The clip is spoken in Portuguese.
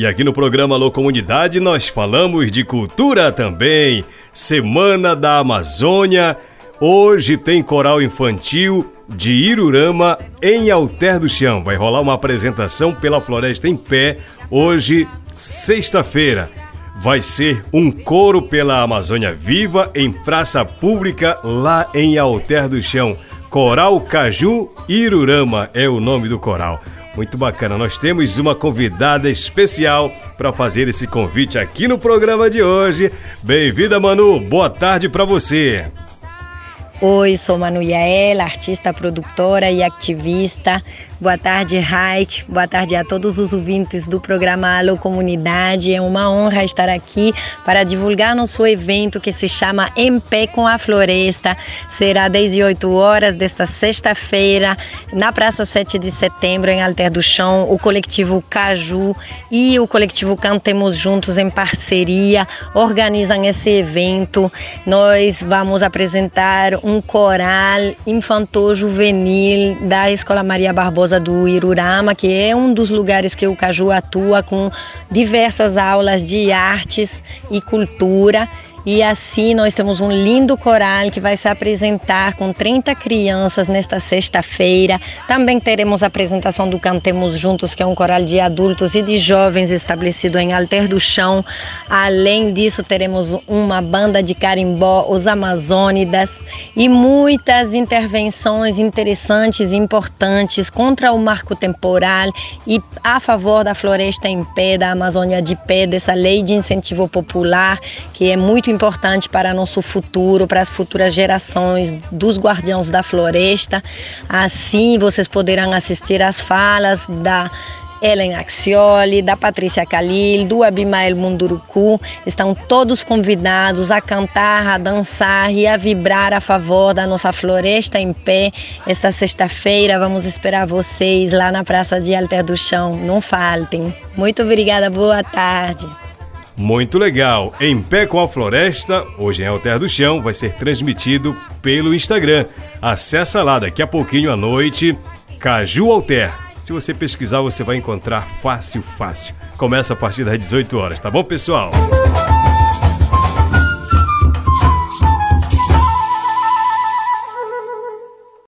E aqui no programa Alô Comunidade nós falamos de cultura também. Semana da Amazônia. Hoje tem coral infantil de Irurama em Alter do Chão. Vai rolar uma apresentação pela Floresta em Pé hoje, sexta-feira. Vai ser um coro pela Amazônia Viva em praça pública lá em Alter do Chão. Coral Caju Irurama é o nome do coral. Muito bacana. Nós temos uma convidada especial para fazer esse convite aqui no programa de hoje. Bem-vinda, Manu. Boa tarde para você. Oi, sou Manu Yael, artista, produtora e ativista Boa tarde, Raik. Boa tarde a todos os ouvintes do programa Alô Comunidade. É uma honra estar aqui para divulgar nosso evento que se chama Em Pé com a Floresta. Será às 18 horas desta sexta-feira, na Praça 7 de Setembro, em Alter do Chão. O coletivo Caju e o coletivo Cantemos Juntos, em parceria, organizam esse evento. Nós vamos apresentar um coral infantil-juvenil da Escola Maria Barbosa do Irurama, que é um dos lugares que o Caju atua com diversas aulas de artes e cultura e assim nós temos um lindo coral que vai se apresentar com 30 crianças nesta sexta-feira. Também teremos a apresentação do Cantemos Juntos, que é um coral de adultos e de jovens estabelecido em Alter do Chão. Além disso, teremos uma banda de carimbó, os Amazônidas, e muitas intervenções interessantes e importantes contra o marco temporal e a favor da floresta em pé, da Amazônia de pé, dessa lei de incentivo popular, que é muito importante para nosso futuro, para as futuras gerações dos guardiões da floresta. Assim, vocês poderão assistir às falas da Ellen Axioli, da Patrícia Calil, do Abimael Munduruku. Estão todos convidados a cantar, a dançar e a vibrar a favor da nossa floresta em pé. Esta sexta-feira vamos esperar vocês lá na Praça de Alter do Chão. Não faltem. Muito obrigada, boa tarde. Muito legal! Em Pé com a Floresta, hoje em Alter do Chão, vai ser transmitido pelo Instagram. Acesse lá daqui a pouquinho à noite, Caju Alter. Se você pesquisar, você vai encontrar fácil, fácil. Começa a partir das 18 horas, tá bom, pessoal?